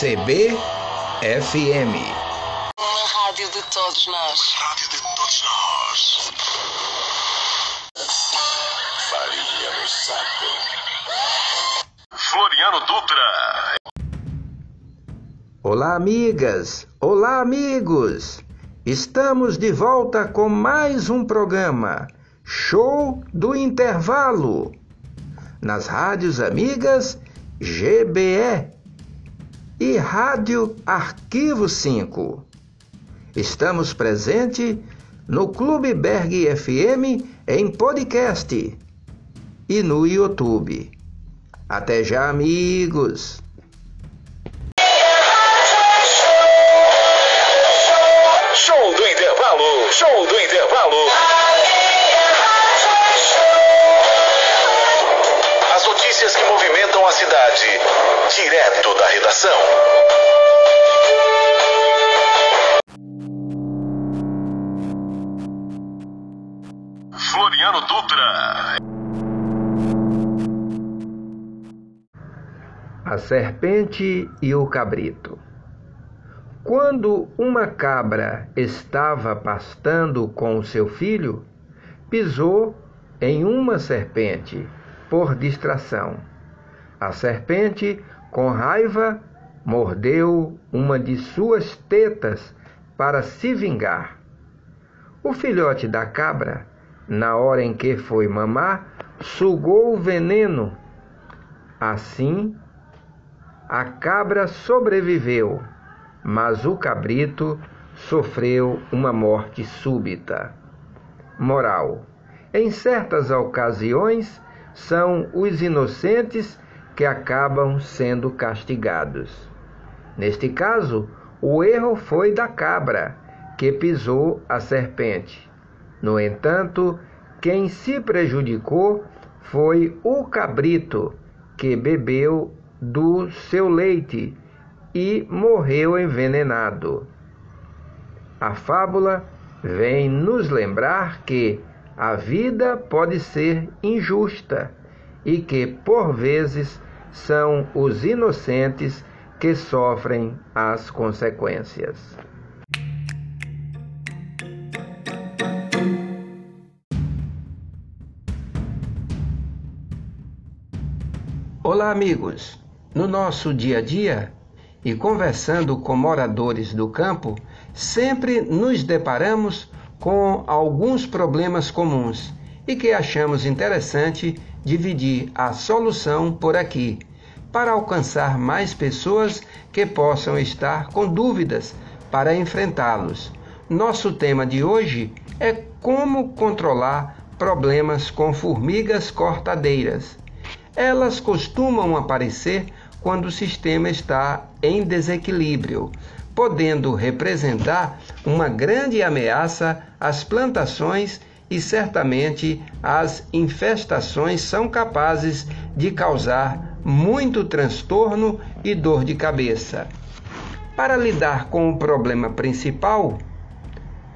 CBFM. Uma rádio de todos nós. Rádio de todos nós. Farinha no saco. Floriano Dutra. Olá, amigas! Olá, amigos! Estamos de volta com mais um programa Show do Intervalo nas rádios amigas GBE e Rádio Arquivo 5. Estamos presentes no Clube Berg FM em podcast e no YouTube. Até já, amigos! Direto da redação. Floriano Dutra. A serpente e o cabrito. Quando uma cabra estava pastando com seu filho, pisou em uma serpente por distração. A serpente, com raiva, mordeu uma de suas tetas para se vingar. O filhote da cabra, na hora em que foi mamar, sugou o veneno. Assim, a cabra sobreviveu, mas o cabrito sofreu uma morte súbita. Moral: em certas ocasiões, são os inocentes que acabam sendo castigados. Neste caso, o erro foi da cabra, que pisou a serpente. No entanto, quem se prejudicou foi o cabrito, que bebeu do seu leite e morreu envenenado. A fábula vem nos lembrar que a vida pode ser injusta e que, por vezes, são os inocentes que sofrem as consequências. Olá, amigos! No nosso dia a dia e conversando com moradores do campo, sempre nos deparamos com alguns problemas comuns e que achamos interessante dividir a solução por aqui, para alcançar mais pessoas que possam estar com dúvidas para enfrentá-los. Nosso tema de hoje é como controlar problemas com formigas cortadeiras. Elas costumam aparecer quando o sistema está em desequilíbrio, podendo representar uma grande ameaça às plantações e certamente as infestações são capazes de causar muito transtorno e dor de cabeça. Para lidar com o problema principal,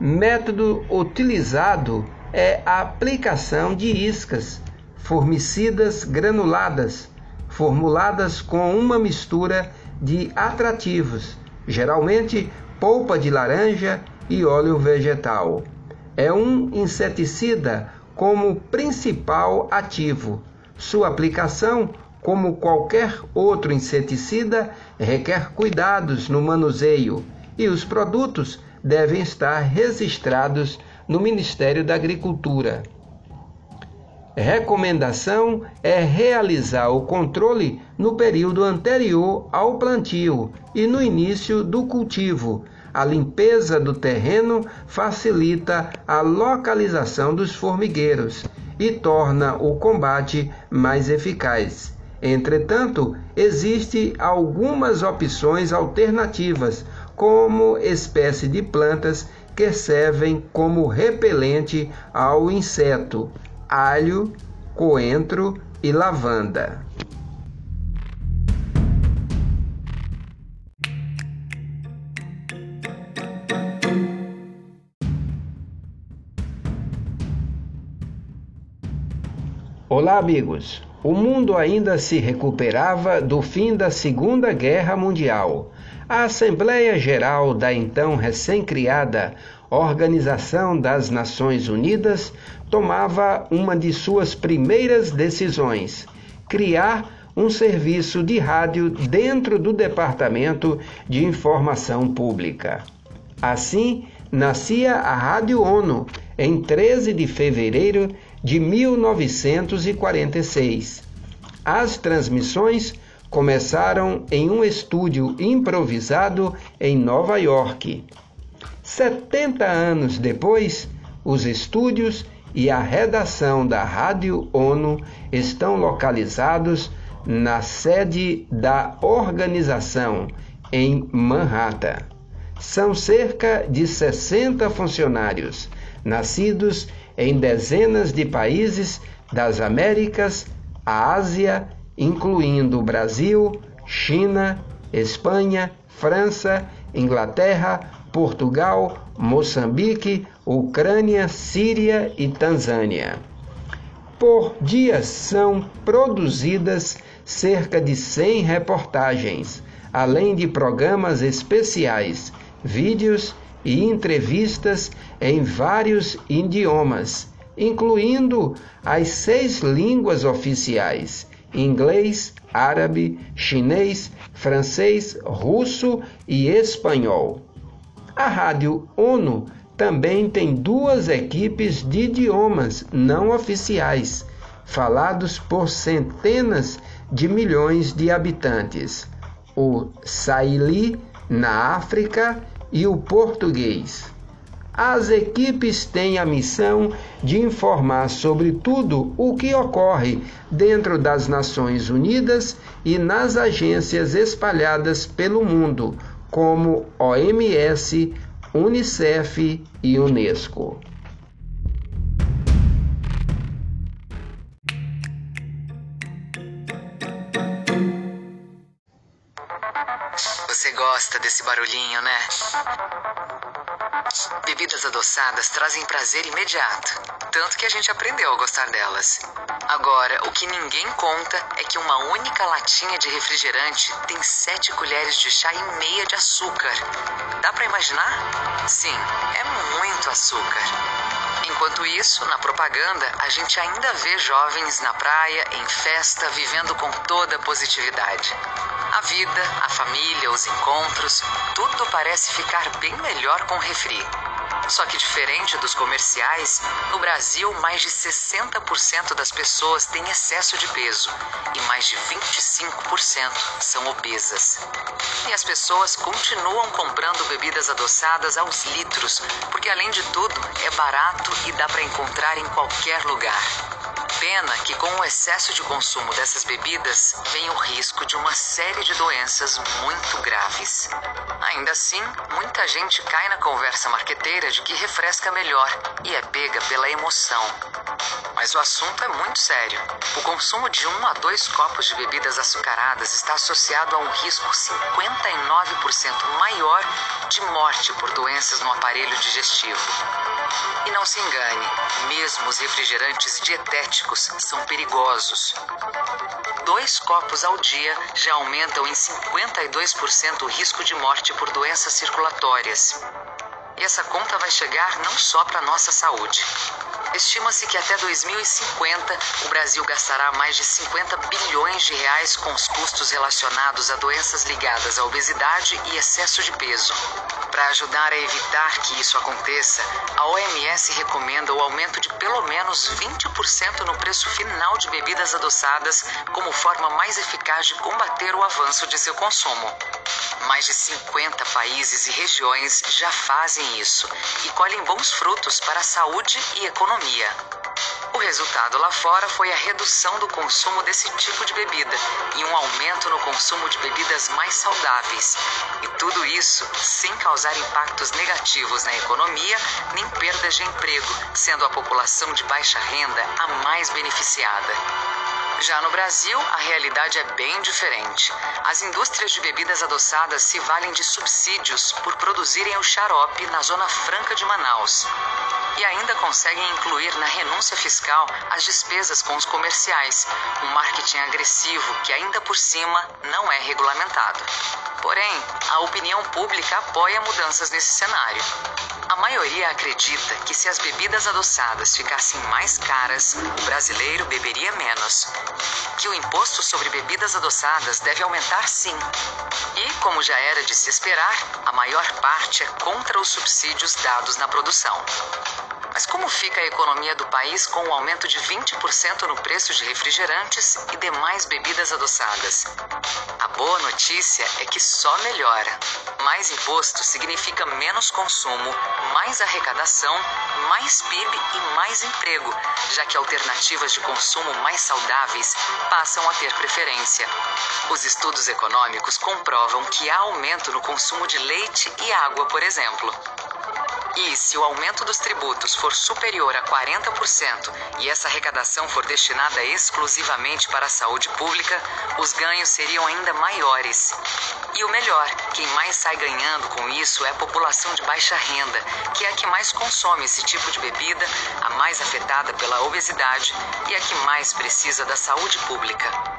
método utilizado é a aplicação de iscas formicidas granuladas, formuladas com uma mistura de atrativos, geralmente polpa de laranja e óleo vegetal. É um inseticida como principal ativo. Sua aplicação, como qualquer outro inseticida, requer cuidados no manuseio e os produtos devem estar registrados no Ministério da Agricultura. Recomendação é realizar o controle no período anterior ao plantio e no início do cultivo. A limpeza do terreno facilita a localização dos formigueiros e torna o combate mais eficaz. Entretanto, existem algumas opções alternativas, como espécie de plantas que servem como repelente ao inseto alho, coentro e lavanda. Olá, amigos! o mundo ainda se recuperava do fim da Segunda Guerra Mundial. A Assembleia Geral da então recém-criada Organização das Nações Unidas tomava uma de suas primeiras decisões: criar um serviço de rádio dentro do Departamento de Informação Pública. Assim, nascia a Rádio ONU em 13 de fevereiro de 1946. As transmissões começaram em um estúdio improvisado em Nova York. 70 anos depois, os estúdios e a redação da Rádio ONU estão localizados na sede da organização em Manhattan. São cerca de 60 funcionários, nascidos em dezenas de países das Américas, a Ásia, incluindo Brasil, China, Espanha, França, Inglaterra, Portugal, Moçambique, Ucrânia, Síria e Tanzânia. Por dia são produzidas cerca de 100 reportagens, além de programas especiais, vídeos e entrevistas em vários idiomas, incluindo as seis línguas oficiais: inglês, árabe, chinês, francês, russo e espanhol. A Rádio ONU também tem duas equipes de idiomas não oficiais, falados por centenas de milhões de habitantes: o Saili, na África, e o português. As equipes têm a missão de informar sobre tudo o que ocorre dentro das Nações Unidas e nas agências espalhadas pelo mundo, como OMS, Unicef e Unesco. Gosta desse barulhinho, né? Bebidas adoçadas trazem prazer imediato, tanto que a gente aprendeu a gostar delas. Agora, o que ninguém conta é que uma única latinha de refrigerante tem 7 colheres de chá e meia de açúcar. Dá para imaginar? Sim, é muito açúcar. Enquanto isso, na propaganda, a gente ainda vê jovens na praia, em festa, vivendo com toda positividade. Vida, a família, os encontros, tudo parece ficar bem melhor com refri. Só que diferente dos comerciais, no Brasil mais de 60% das pessoas têm excesso de peso e mais de 25% são obesas. E as pessoas continuam comprando bebidas adoçadas aos litros, porque além de tudo é barato e dá para encontrar em qualquer lugar. Pena que com o excesso de consumo dessas bebidas vem o risco de uma série de doenças muito graves. Ainda assim, muita gente cai na conversa marqueteira de que refresca melhor e é pega pela emoção. Mas o assunto é muito sério. O consumo de um a dois copos de bebidas açucaradas está associado a um risco 59% maior de morte por doenças no aparelho digestivo. E não se engane, mesmo os refrigerantes dietéticos são perigosos. Dois copos ao dia já aumentam em 52% o risco de morte por doenças circulatórias. E essa conta vai chegar não só para nossa saúde. Estima-se que até 2050 o Brasil gastará mais de 50 bilhões de reais com os custos relacionados a doenças ligadas à obesidade e excesso de peso. Para ajudar a evitar que isso aconteça, a OMS recomenda o aumento de pelo menos 20% no preço final de bebidas adoçadas como forma mais eficaz de combater o avanço de seu consumo. Mais de 50 países e regiões já fazem isso e colhem bons frutos para a saúde e economia. O resultado lá fora foi a redução do consumo desse tipo de bebida e um aumento no consumo de bebidas mais saudáveis. E tudo isso sem causar impactos negativos na economia nem perdas de emprego, sendo a população de baixa renda a mais beneficiada. Já no Brasil, a realidade é bem diferente. As indústrias de bebidas adoçadas se valem de subsídios por produzirem o xarope na Zona Franca de Manaus. E ainda conseguem incluir na renúncia fiscal as despesas com os comerciais, um marketing agressivo que ainda por cima não é regulamentado. Porém, a opinião pública apoia mudanças nesse cenário. Maioria acredita que se as bebidas adoçadas ficassem mais caras, o brasileiro beberia menos. Que o imposto sobre bebidas adoçadas deve aumentar sim. E, como já era de se esperar, a maior parte é contra os subsídios dados na produção. Mas como fica a economia do país com um aumento de 20% no preço de refrigerantes e demais bebidas adoçadas? A boa notícia é que só melhora. Mais imposto significa menos consumo, mais arrecadação, mais PIB e mais emprego, já que alternativas de consumo mais saudáveis passam a ter preferência. Os estudos econômicos comprovam que há aumento no consumo de leite e água, por exemplo. E se o aumento dos tributos for superior a 40% e essa arrecadação for destinada exclusivamente para a saúde pública, os ganhos seriam ainda maiores. E o melhor, quem mais sai ganhando com isso é a população de baixa renda, que é a que mais consome esse tipo de bebida, a mais afetada pela obesidade e a que mais precisa da saúde pública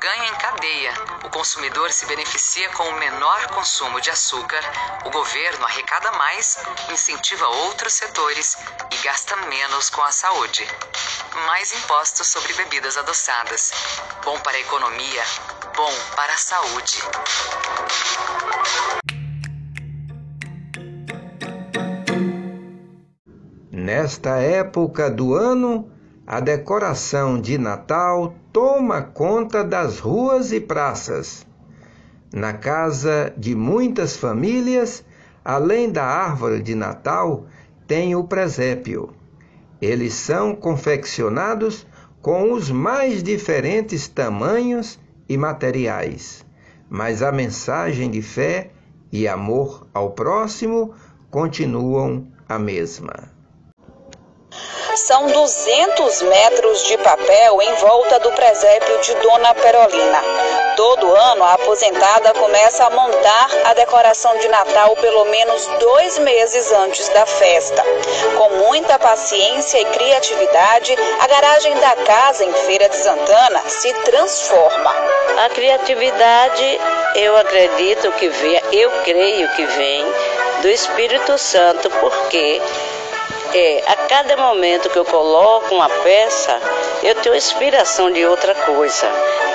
ganho em cadeia. O consumidor se beneficia com o menor consumo de açúcar, o governo arrecada mais, incentiva outros setores e gasta menos com a saúde. Mais impostos sobre bebidas adoçadas. Bom para a economia, bom para a saúde. Nesta época do ano, a decoração de Natal toma conta das ruas e praças. Na casa de muitas famílias, além da árvore de Natal, tem o presépio. Eles são confeccionados com os mais diferentes tamanhos e materiais, mas a mensagem de fé e amor ao próximo continuam a mesma. São 200 metros de papel em volta do presépio de Dona Perolina. Todo ano, a aposentada começa a montar a decoração de Natal pelo menos dois meses antes da festa. Com muita paciência e criatividade, a garagem da casa em Feira de Santana se transforma. A criatividade, eu acredito que vem, eu creio que vem do Espírito Santo, porque é, a cada momento que eu coloco uma peça, eu tenho inspiração de outra coisa.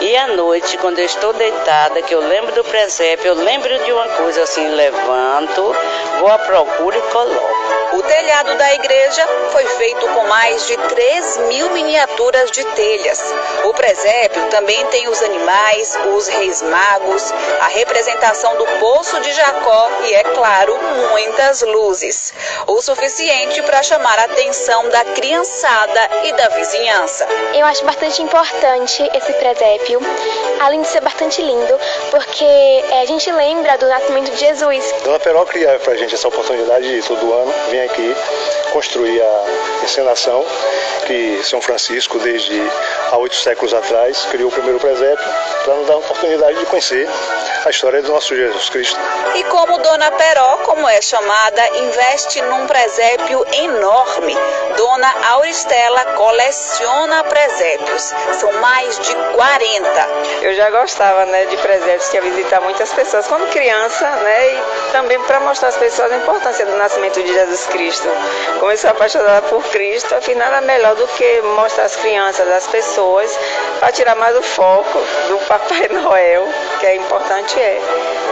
E à noite, quando eu estou deitada, que eu lembro do presépio, eu lembro de uma coisa assim, levanto, vou à procura e coloco. O telhado da igreja foi feito com mais de 3 mil miniaturas de telhas. O presépio também tem os animais, os reis magos, a representação do poço de Jacó e, é claro, muitas luzes. O suficiente para chamar a atenção da criançada e da vizinhança. Eu acho bastante importante esse presépio, além de ser bastante lindo, porque é, a gente lembra do nascimento de Jesus. Dona Peró cria para a gente essa oportunidade de todo ano vir aqui construir a encenação que São Francisco, desde há oito séculos atrás, criou o primeiro presépio para nos dar a oportunidade de conhecer a história do nosso Jesus Cristo. E como Dona Peró, como é chamada, investe num presépio enorme. Dona Auristela coleciona presépios. São mais de 40. Eu já gostava né, de presépios, que ia visitar muitas pessoas quando criança, né? E também para mostrar às pessoas a importância do nascimento de Jesus Cristo. Comecei a apaixonar por Cristo, afinal nada melhor do que mostrar às crianças, às pessoas, para tirar mais o foco do Papai Noel, que é importante é,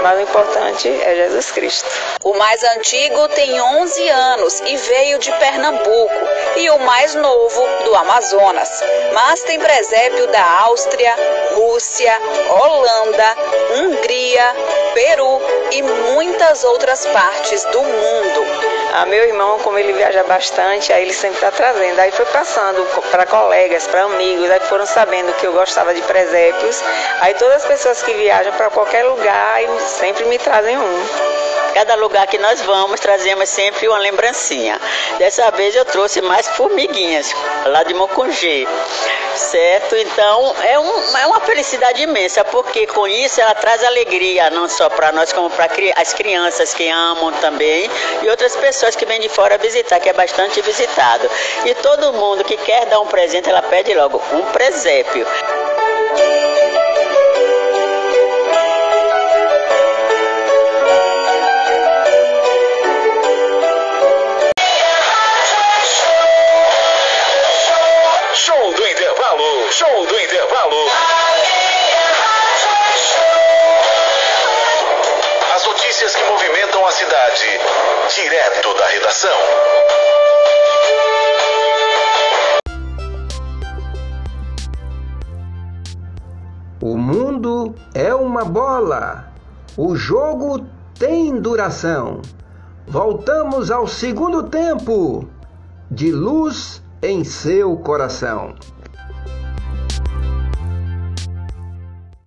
mas o importante é Jesus Cristo. O mais antigo tem 11 anos e veio de Pernambuco, e o mais novo do Amazonas. Mas tem presépio da Áustria, Rússia, Holanda, Hungria, Peru e muitas outras partes do mundo. Ah, meu irmão, como ele viaja bastante, aí ele sempre está trazendo. Aí foi passando para colegas, para amigos, aí foram sabendo que eu gostava de presépios. Aí todas as pessoas que viajam para qualquer lugar sempre me trazem um. Cada lugar que nós vamos, trazemos sempre uma lembrancinha. Dessa vez eu trouxe mais formiguinhas, lá de Mocungê. Certo? Então é, um, é uma felicidade imensa, porque com isso ela traz alegria, não só para nós, como para as crianças que amam também e outras pessoas que vêm de fora visitar, que é bastante visitado. E todo mundo que quer dar um presente, ela pede logo um presépio. Redação. O mundo é uma bola. O jogo tem duração. Voltamos ao segundo tempo de luz em seu coração.